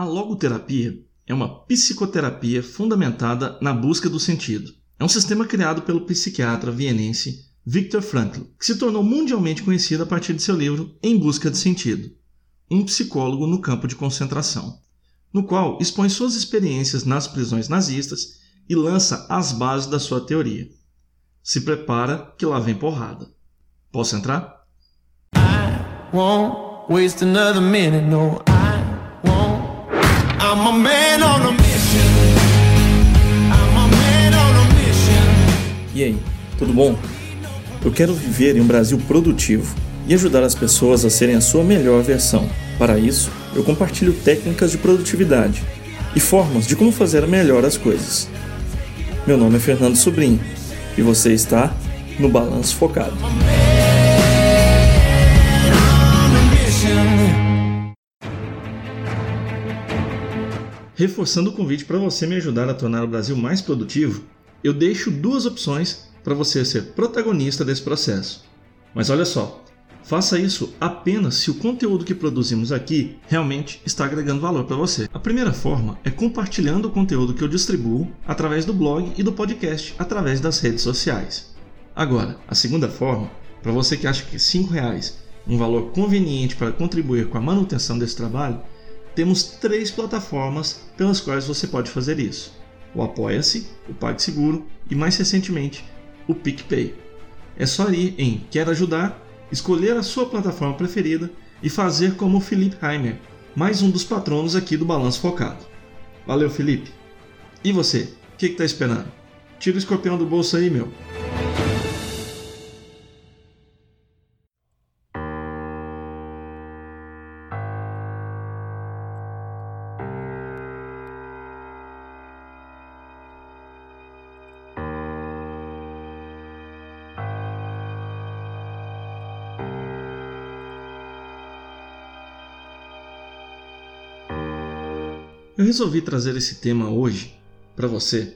A logoterapia é uma psicoterapia fundamentada na busca do sentido. É um sistema criado pelo psiquiatra vienense Viktor Frankl, que se tornou mundialmente conhecido a partir de seu livro Em Busca de Sentido, um psicólogo no campo de concentração, no qual expõe suas experiências nas prisões nazistas e lança as bases da sua teoria. Se prepara que lá vem porrada. Posso entrar? I won't waste another minute, no, I won't. E aí, tudo bom? Eu quero viver em um Brasil produtivo e ajudar as pessoas a serem a sua melhor versão. Para isso, eu compartilho técnicas de produtividade e formas de como fazer melhor as coisas. Meu nome é Fernando Sobrinho e você está no Balanço Focado. Reforçando o convite para você me ajudar a tornar o Brasil mais produtivo, eu deixo duas opções para você ser protagonista desse processo. Mas olha só, faça isso apenas se o conteúdo que produzimos aqui realmente está agregando valor para você. A primeira forma é compartilhando o conteúdo que eu distribuo através do blog e do podcast através das redes sociais. Agora, a segunda forma, para você que acha que R$ reais um valor conveniente para contribuir com a manutenção desse trabalho, temos três plataformas pelas quais você pode fazer isso: o Apoia-se, o PagSeguro e, mais recentemente, o PicPay. É só ir em Quer Ajudar, escolher a sua plataforma preferida e fazer como o Felipe Heimer, mais um dos patronos aqui do Balanço Focado. Valeu, Felipe! E você, o que está esperando? Tira o escorpião do bolso aí, meu! Eu resolvi trazer esse tema hoje para você,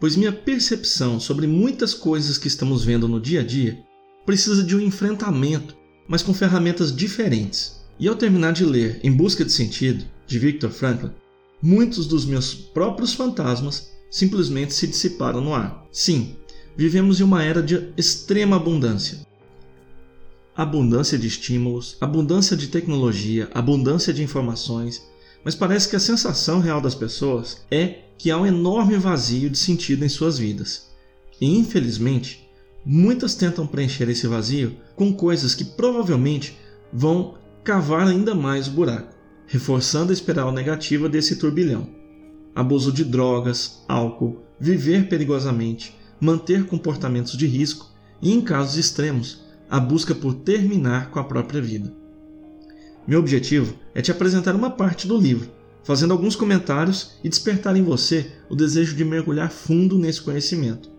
pois minha percepção sobre muitas coisas que estamos vendo no dia a dia precisa de um enfrentamento, mas com ferramentas diferentes. E ao terminar de ler Em Busca de Sentido, de Viktor Frankl, muitos dos meus próprios fantasmas simplesmente se dissiparam no ar. Sim, vivemos em uma era de extrema abundância. Abundância de estímulos, abundância de tecnologia, abundância de informações, mas parece que a sensação real das pessoas é que há um enorme vazio de sentido em suas vidas. E infelizmente, muitas tentam preencher esse vazio com coisas que provavelmente vão cavar ainda mais o buraco, reforçando a espiral negativa desse turbilhão. Abuso de drogas, álcool, viver perigosamente, manter comportamentos de risco e, em casos extremos, a busca por terminar com a própria vida. Meu objetivo é te apresentar uma parte do livro, fazendo alguns comentários e despertar em você o desejo de mergulhar fundo nesse conhecimento.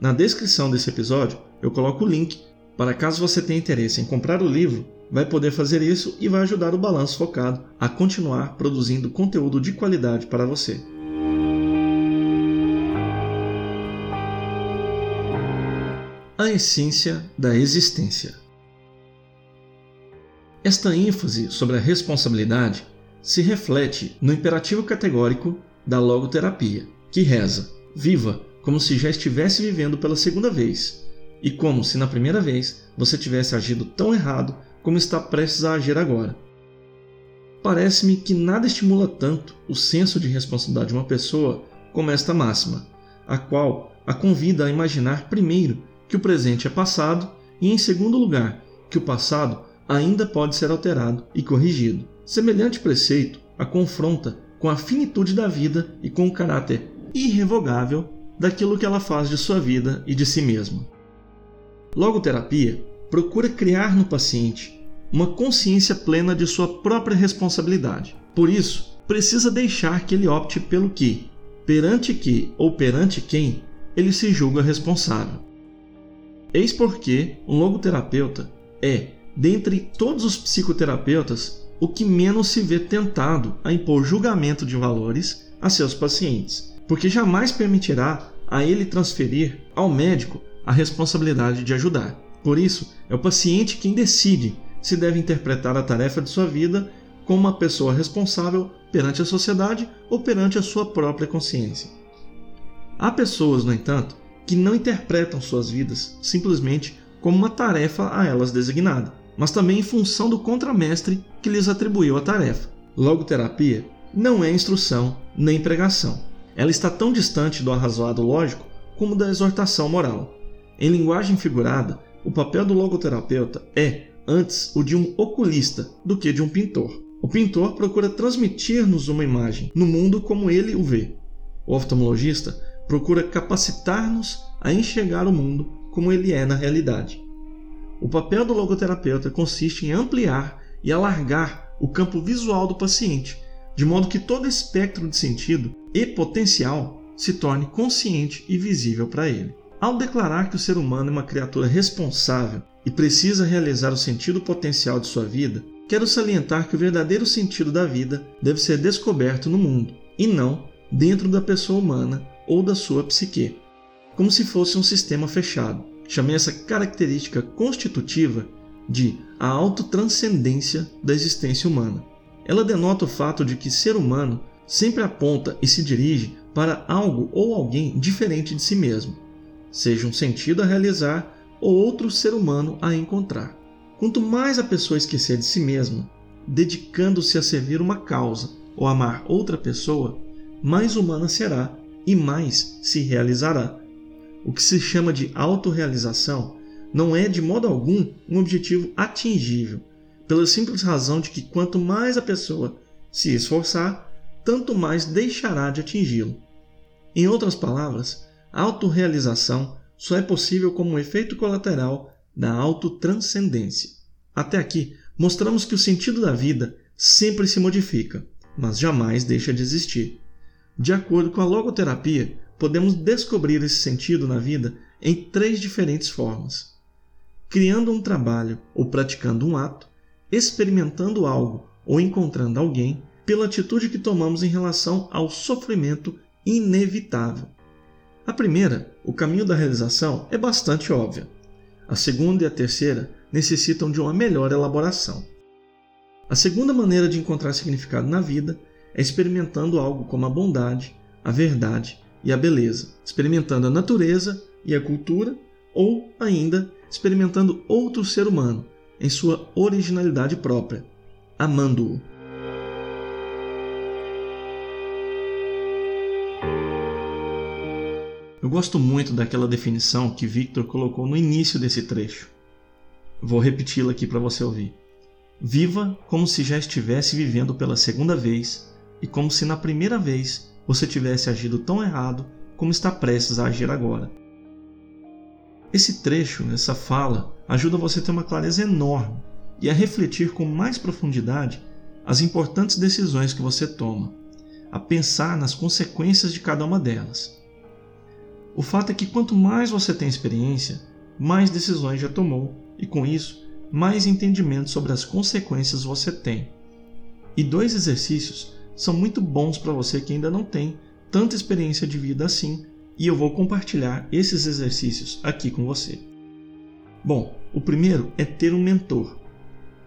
Na descrição desse episódio, eu coloco o link para caso você tenha interesse em comprar o livro, vai poder fazer isso e vai ajudar o Balanço Focado a continuar produzindo conteúdo de qualidade para você. A essência da existência. Esta ênfase sobre a responsabilidade se reflete no imperativo categórico da logoterapia, que reza: viva como se já estivesse vivendo pela segunda vez, e como se na primeira vez você tivesse agido tão errado como está prestes a agir agora. Parece-me que nada estimula tanto o senso de responsabilidade de uma pessoa como esta máxima, a qual a convida a imaginar primeiro que o presente é passado e, em segundo lugar, que o passado ainda pode ser alterado e corrigido. Semelhante preceito a confronta com a finitude da vida e com o caráter irrevogável daquilo que ela faz de sua vida e de si mesma. Logoterapia procura criar no paciente uma consciência plena de sua própria responsabilidade. Por isso, precisa deixar que ele opte pelo que, perante que ou perante quem, ele se julga responsável. Eis porque um logoterapeuta é dentre todos os psicoterapeutas, o que menos se vê tentado a impor julgamento de valores a seus pacientes, porque jamais permitirá a ele transferir ao médico a responsabilidade de ajudar. Por isso, é o paciente quem decide se deve interpretar a tarefa de sua vida como uma pessoa responsável perante a sociedade ou perante a sua própria consciência. Há pessoas, no entanto, que não interpretam suas vidas simplesmente como uma tarefa a elas designada, mas também em função do contramestre que lhes atribuiu a tarefa. Logoterapia não é instrução nem pregação. Ela está tão distante do arrazoado lógico como da exortação moral. Em linguagem figurada, o papel do logoterapeuta é, antes, o de um oculista do que de um pintor. O pintor procura transmitir-nos uma imagem no mundo como ele o vê. O oftalmologista procura capacitar-nos a enxergar o mundo como ele é na realidade. O papel do logoterapeuta consiste em ampliar e alargar o campo visual do paciente, de modo que todo espectro de sentido e potencial se torne consciente e visível para ele. Ao declarar que o ser humano é uma criatura responsável e precisa realizar o sentido potencial de sua vida, quero salientar que o verdadeiro sentido da vida deve ser descoberto no mundo, e não dentro da pessoa humana ou da sua psique, como se fosse um sistema fechado. Chamei essa característica constitutiva de a autotranscendência da existência humana. Ela denota o fato de que ser humano sempre aponta e se dirige para algo ou alguém diferente de si mesmo, seja um sentido a realizar ou outro ser humano a encontrar. Quanto mais a pessoa esquecer de si mesma, dedicando-se a servir uma causa ou amar outra pessoa, mais humana será e mais se realizará. O que se chama de autorrealização não é de modo algum um objetivo atingível, pela simples razão de que quanto mais a pessoa se esforçar, tanto mais deixará de atingi-lo. Em outras palavras, autorrealização só é possível como um efeito colateral da autotranscendência. Até aqui, mostramos que o sentido da vida sempre se modifica, mas jamais deixa de existir. De acordo com a logoterapia, podemos descobrir esse sentido na vida em três diferentes formas: criando um trabalho ou praticando um ato, experimentando algo ou encontrando alguém, pela atitude que tomamos em relação ao sofrimento inevitável. A primeira, o caminho da realização, é bastante óbvia. A segunda e a terceira necessitam de uma melhor elaboração. A segunda maneira de encontrar significado na vida é experimentando algo como a bondade, a verdade e a beleza, experimentando a natureza e a cultura, ou ainda experimentando outro ser humano em sua originalidade própria, amando-o. Eu gosto muito daquela definição que Victor colocou no início desse trecho. Vou repeti-la aqui para você ouvir. Viva como se já estivesse vivendo pela segunda vez e como se na primeira vez você tivesse agido tão errado como está prestes a agir agora. Esse trecho, essa fala, ajuda você a ter uma clareza enorme e a refletir com mais profundidade as importantes decisões que você toma, a pensar nas consequências de cada uma delas. O fato é que quanto mais você tem experiência, mais decisões já tomou e com isso, mais entendimento sobre as consequências você tem. E dois exercícios são muito bons para você que ainda não tem tanta experiência de vida assim, e eu vou compartilhar esses exercícios aqui com você. Bom, o primeiro é ter um mentor.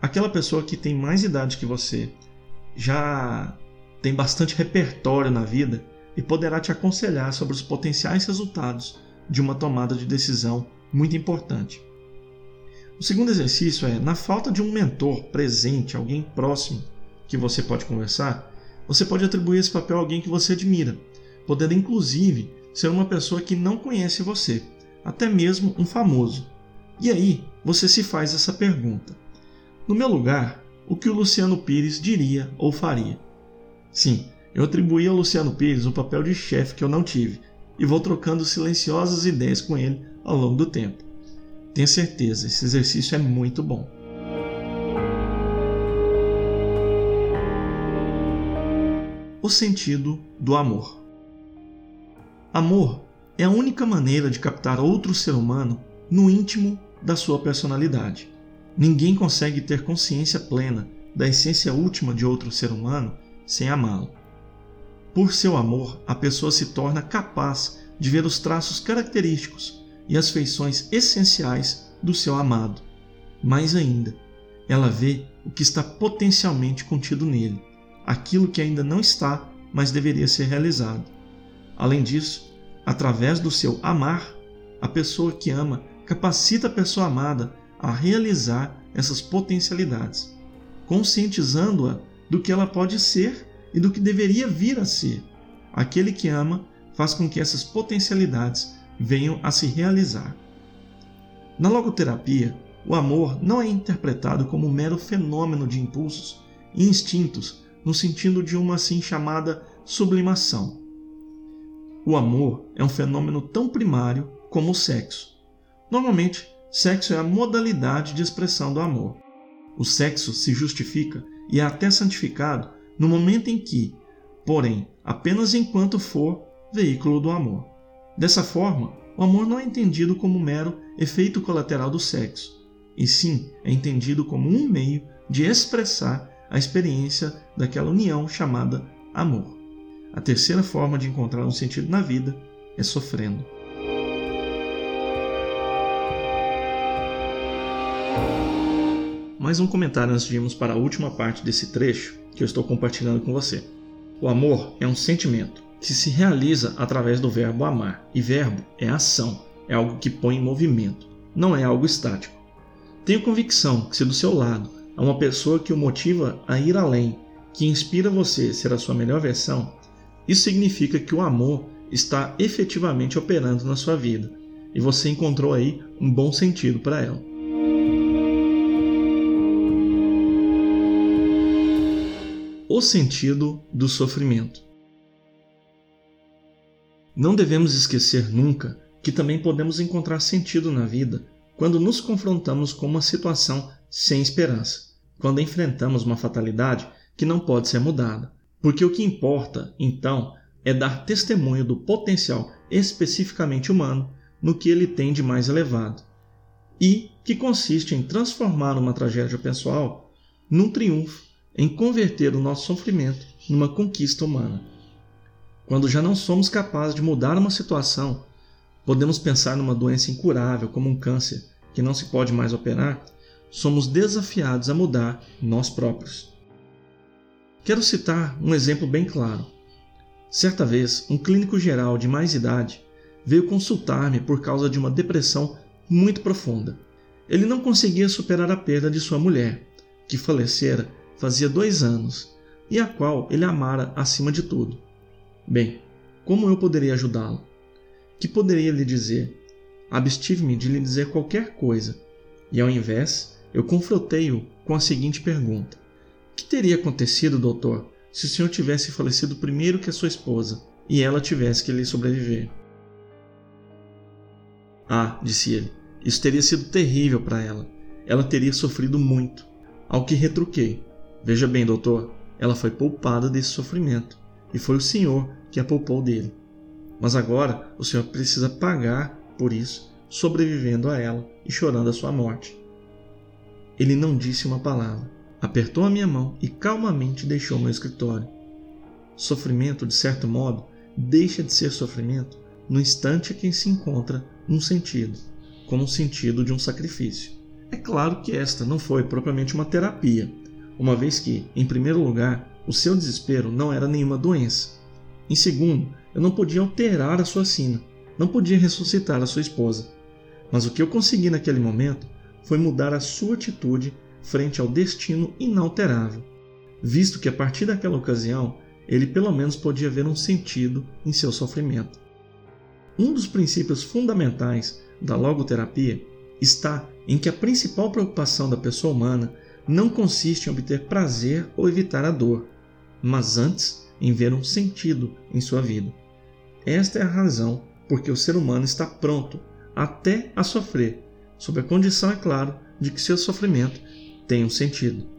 Aquela pessoa que tem mais idade que você, já tem bastante repertório na vida e poderá te aconselhar sobre os potenciais resultados de uma tomada de decisão muito importante. O segundo exercício é, na falta de um mentor presente, alguém próximo que você pode conversar, você pode atribuir esse papel a alguém que você admira, podendo inclusive ser uma pessoa que não conhece você, até mesmo um famoso. E aí você se faz essa pergunta: No meu lugar, o que o Luciano Pires diria ou faria? Sim, eu atribuí ao Luciano Pires um papel de chefe que eu não tive e vou trocando silenciosas ideias com ele ao longo do tempo. Tenha certeza, esse exercício é muito bom. O sentido do amor. Amor é a única maneira de captar outro ser humano no íntimo da sua personalidade. Ninguém consegue ter consciência plena da essência última de outro ser humano sem amá-lo. Por seu amor, a pessoa se torna capaz de ver os traços característicos e as feições essenciais do seu amado. Mais ainda, ela vê o que está potencialmente contido nele, aquilo que ainda não está, mas deveria ser realizado. Além disso, através do seu amar, a pessoa que ama capacita a pessoa amada a realizar essas potencialidades, conscientizando-a do que ela pode ser e do que deveria vir a ser. Aquele que ama faz com que essas potencialidades venham a se realizar. Na logoterapia, o amor não é interpretado como um mero fenômeno de impulsos e instintos no sentido de uma assim chamada sublimação. O amor é um fenômeno tão primário como o sexo. Normalmente, sexo é a modalidade de expressão do amor. O sexo se justifica e é até santificado no momento em que, porém, apenas enquanto for veículo do amor. Dessa forma, o amor não é entendido como mero efeito colateral do sexo, e sim é entendido como um meio de expressar a experiência daquela união chamada amor. A terceira forma de encontrar um sentido na vida é sofrendo. Mais um comentário antes de irmos para a última parte desse trecho que eu estou compartilhando com você. O amor é um sentimento que se realiza através do verbo amar, e verbo é ação, é algo que põe em movimento, não é algo estático. Tenho convicção que se do seu lado há uma pessoa que o motiva a ir além, que inspira você a ser a sua melhor versão, isso significa que o amor está efetivamente operando na sua vida e você encontrou aí um bom sentido para ela. O sentido do sofrimento. Não devemos esquecer nunca que também podemos encontrar sentido na vida quando nos confrontamos com uma situação sem esperança, quando enfrentamos uma fatalidade que não pode ser mudada. Porque o que importa, então, é dar testemunho do potencial especificamente humano no que ele tem de mais elevado, e que consiste em transformar uma tragédia pessoal num triunfo, em converter o nosso sofrimento numa conquista humana. Quando já não somos capazes de mudar uma situação, podemos pensar numa doença incurável, como um câncer, que não se pode mais operar, somos desafiados a mudar nós próprios. Quero citar um exemplo bem claro. Certa vez, um clínico geral de mais idade veio consultar-me por causa de uma depressão muito profunda. Ele não conseguia superar a perda de sua mulher, que falecera fazia dois anos e a qual ele amara acima de tudo. Bem, como eu poderia ajudá-lo? Que poderia lhe dizer? Abstive-me de lhe dizer qualquer coisa, e ao invés, eu confrontei-o com a seguinte pergunta: Que teria acontecido, doutor, se o senhor tivesse falecido primeiro que a sua esposa e ela tivesse que lhe sobreviver? Ah, disse ele, isso teria sido terrível para ela. Ela teria sofrido muito. Ao que retruquei: Veja bem, doutor, ela foi poupada desse sofrimento e foi o senhor que a poupou dele. Mas agora o Senhor precisa pagar por isso, sobrevivendo a ela e chorando a sua morte. Ele não disse uma palavra, apertou a minha mão e calmamente deixou meu escritório. Sofrimento, de certo modo, deixa de ser sofrimento no instante em que se encontra num sentido, como o sentido de um sacrifício. É claro que esta não foi propriamente uma terapia, uma vez que, em primeiro lugar, o seu desespero não era nenhuma doença, em segundo, eu não podia alterar a sua sina, não podia ressuscitar a sua esposa. Mas o que eu consegui naquele momento foi mudar a sua atitude frente ao destino inalterável, visto que a partir daquela ocasião ele pelo menos podia ver um sentido em seu sofrimento. Um dos princípios fundamentais da logoterapia está em que a principal preocupação da pessoa humana não consiste em obter prazer ou evitar a dor, mas antes em ver um sentido em sua vida. Esta é a razão porque o ser humano está pronto até a sofrer, sob a condição, é claro, de que seu sofrimento tenha um sentido.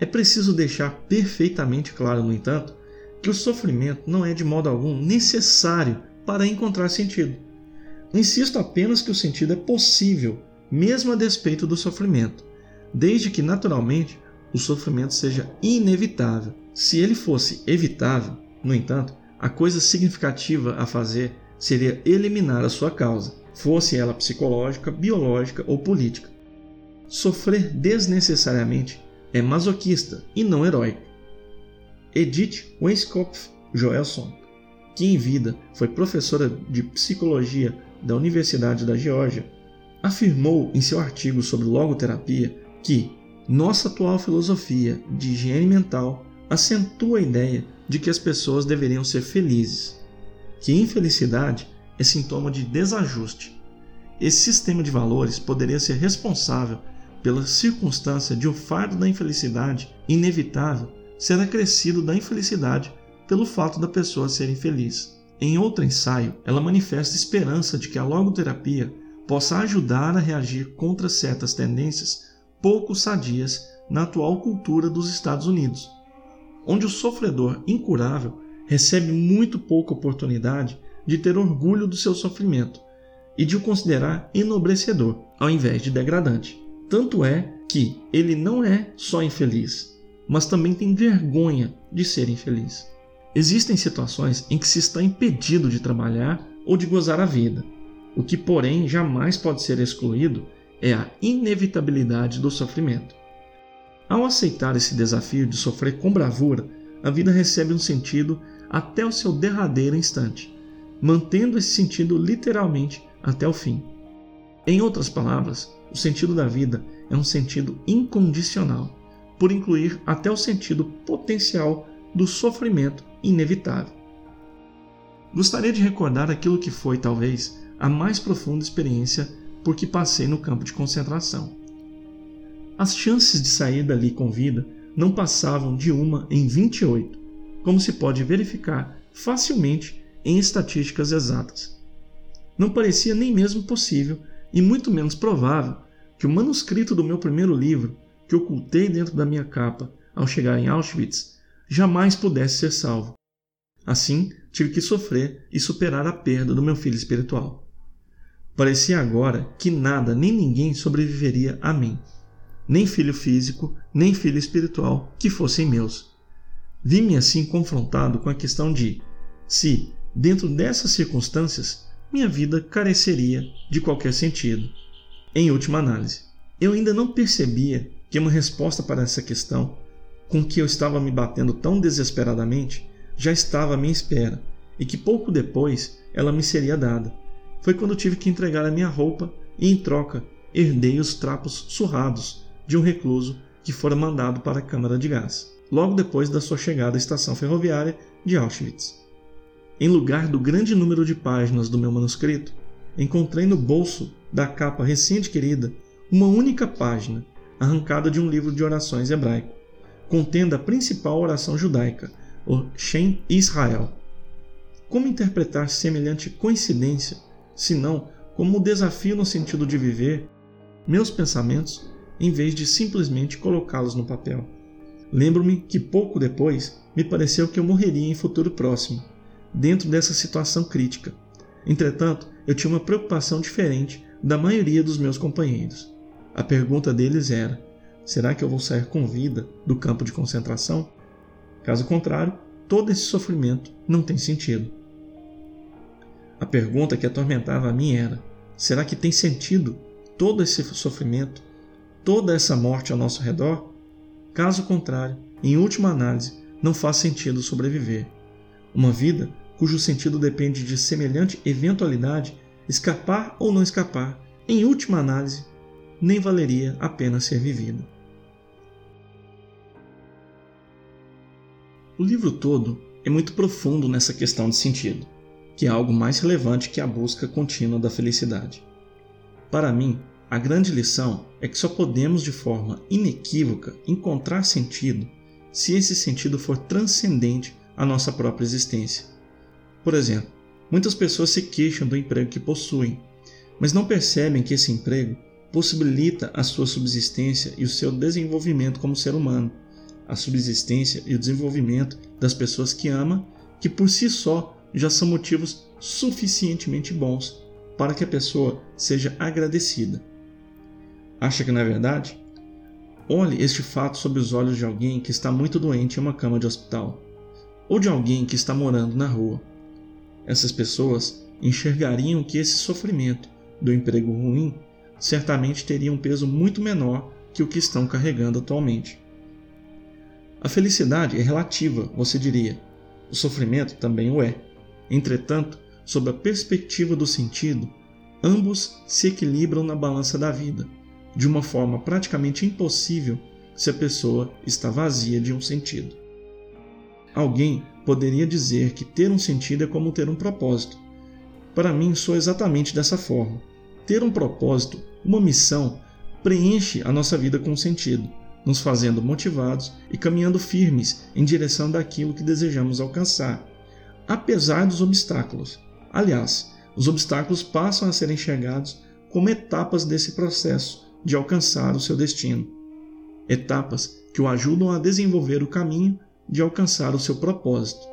É preciso deixar perfeitamente claro, no entanto, que o sofrimento não é de modo algum necessário para encontrar sentido. Insisto apenas que o sentido é possível, mesmo a despeito do sofrimento, desde que naturalmente o sofrimento seja inevitável. Se ele fosse evitável, no entanto, a coisa significativa a fazer seria eliminar a sua causa, fosse ela psicológica, biológica ou política. sofrer desnecessariamente é masoquista e não heróico. Edith Weiskopf Joelson, que em vida foi professora de psicologia da Universidade da Geórgia, afirmou em seu artigo sobre logoterapia que nossa atual filosofia de higiene mental acentua a ideia de que as pessoas deveriam ser felizes, que infelicidade é sintoma de desajuste. Esse sistema de valores poderia ser responsável pela circunstância de o fardo da infelicidade inevitável ser acrescido da infelicidade pelo fato da pessoa ser infeliz. Em outro ensaio, ela manifesta esperança de que a logoterapia possa ajudar a reagir contra certas tendências pouco sadias na atual cultura dos Estados Unidos, onde o sofredor incurável recebe muito pouca oportunidade de ter orgulho do seu sofrimento e de o considerar enobrecedor, ao invés de degradante. Tanto é que ele não é só infeliz, mas também tem vergonha de ser infeliz. Existem situações em que se está impedido de trabalhar ou de gozar a vida. O que, porém, jamais pode ser excluído é a inevitabilidade do sofrimento. Ao aceitar esse desafio de sofrer com bravura, a vida recebe um sentido até o seu derradeiro instante, mantendo esse sentido literalmente até o fim. Em outras palavras, o sentido da vida é um sentido incondicional, por incluir até o sentido potencial do sofrimento inevitável. Gostaria de recordar aquilo que foi, talvez, a mais profunda experiência por que passei no campo de concentração. As chances de sair dali com vida não passavam de uma em 28, como se pode verificar facilmente em estatísticas exatas. Não parecia nem mesmo possível, e muito menos provável, que o manuscrito do meu primeiro livro, que ocultei dentro da minha capa ao chegar em Auschwitz, jamais pudesse ser salvo. Assim, tive que sofrer e superar a perda do meu filho espiritual. Parecia agora que nada nem ninguém sobreviveria a mim, nem filho físico, nem filho espiritual que fossem meus. Vi-me assim confrontado com a questão de se, dentro dessas circunstâncias, minha vida careceria de qualquer sentido. Em última análise, eu ainda não percebia que uma resposta para essa questão com que eu estava me batendo tão desesperadamente já estava à minha espera e que pouco depois ela me seria dada. Foi quando tive que entregar a minha roupa e, em troca, herdei os trapos surrados de um recluso que fora mandado para a câmara de gás, logo depois da sua chegada à estação ferroviária de Auschwitz. Em lugar do grande número de páginas do meu manuscrito, encontrei no bolso da capa recém-adquirida uma única página arrancada de um livro de orações hebraico contendo a principal oração judaica, o Shem Israel. Como interpretar semelhante coincidência, se não como um desafio no sentido de viver meus pensamentos em vez de simplesmente colocá-los no papel? Lembro-me que pouco depois me pareceu que eu morreria em futuro próximo, dentro dessa situação crítica. Entretanto, eu tinha uma preocupação diferente da maioria dos meus companheiros. A pergunta deles era: Será que eu vou sair com vida do campo de concentração? Caso contrário, todo esse sofrimento não tem sentido. A pergunta que atormentava a mim era: será que tem sentido todo esse sofrimento, toda essa morte ao nosso redor? Caso contrário, em última análise, não faz sentido sobreviver. Uma vida cujo sentido depende de semelhante eventualidade, escapar ou não escapar, em última análise, nem valeria a pena ser vivida. O livro todo é muito profundo nessa questão de sentido, que é algo mais relevante que a busca contínua da felicidade. Para mim, a grande lição é que só podemos de forma inequívoca encontrar sentido se esse sentido for transcendente à nossa própria existência. Por exemplo, muitas pessoas se queixam do emprego que possuem, mas não percebem que esse emprego possibilita a sua subsistência e o seu desenvolvimento como ser humano, a subsistência e o desenvolvimento das pessoas que ama, que por si só já são motivos suficientemente bons para que a pessoa seja agradecida. Acha que não é verdade? Olhe este fato sob os olhos de alguém que está muito doente em uma cama de hospital, ou de alguém que está morando na rua. Essas pessoas enxergariam que esse sofrimento do emprego ruim certamente teria um peso muito menor que o que estão carregando atualmente. A felicidade é relativa, você diria. O sofrimento também o é. Entretanto, sob a perspectiva do sentido, ambos se equilibram na balança da vida, de uma forma praticamente impossível se a pessoa está vazia de um sentido. Alguém poderia dizer que ter um sentido é como ter um propósito. Para mim, sou exatamente dessa forma. Ter um propósito, uma missão, preenche a nossa vida com sentido, nos fazendo motivados e caminhando firmes em direção daquilo que desejamos alcançar, apesar dos obstáculos. Aliás, os obstáculos passam a ser enxergados como etapas desse processo de alcançar o seu destino. Etapas que o ajudam a desenvolver o caminho de alcançar o seu propósito.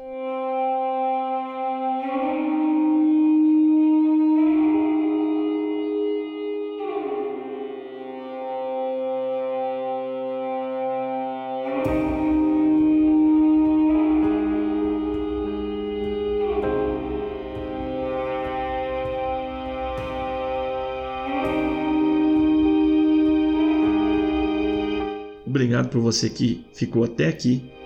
Obrigado por você que ficou até aqui.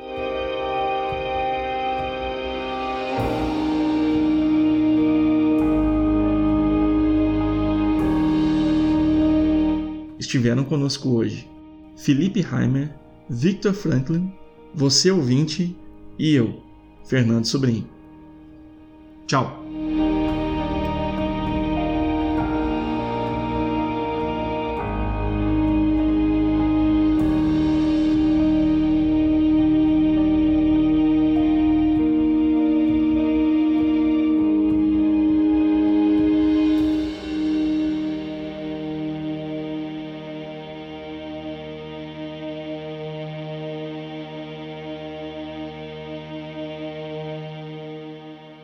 Estiveram conosco hoje Felipe Heimer, Victor Franklin, você ouvinte e eu, Fernando Sobrinho. Tchau!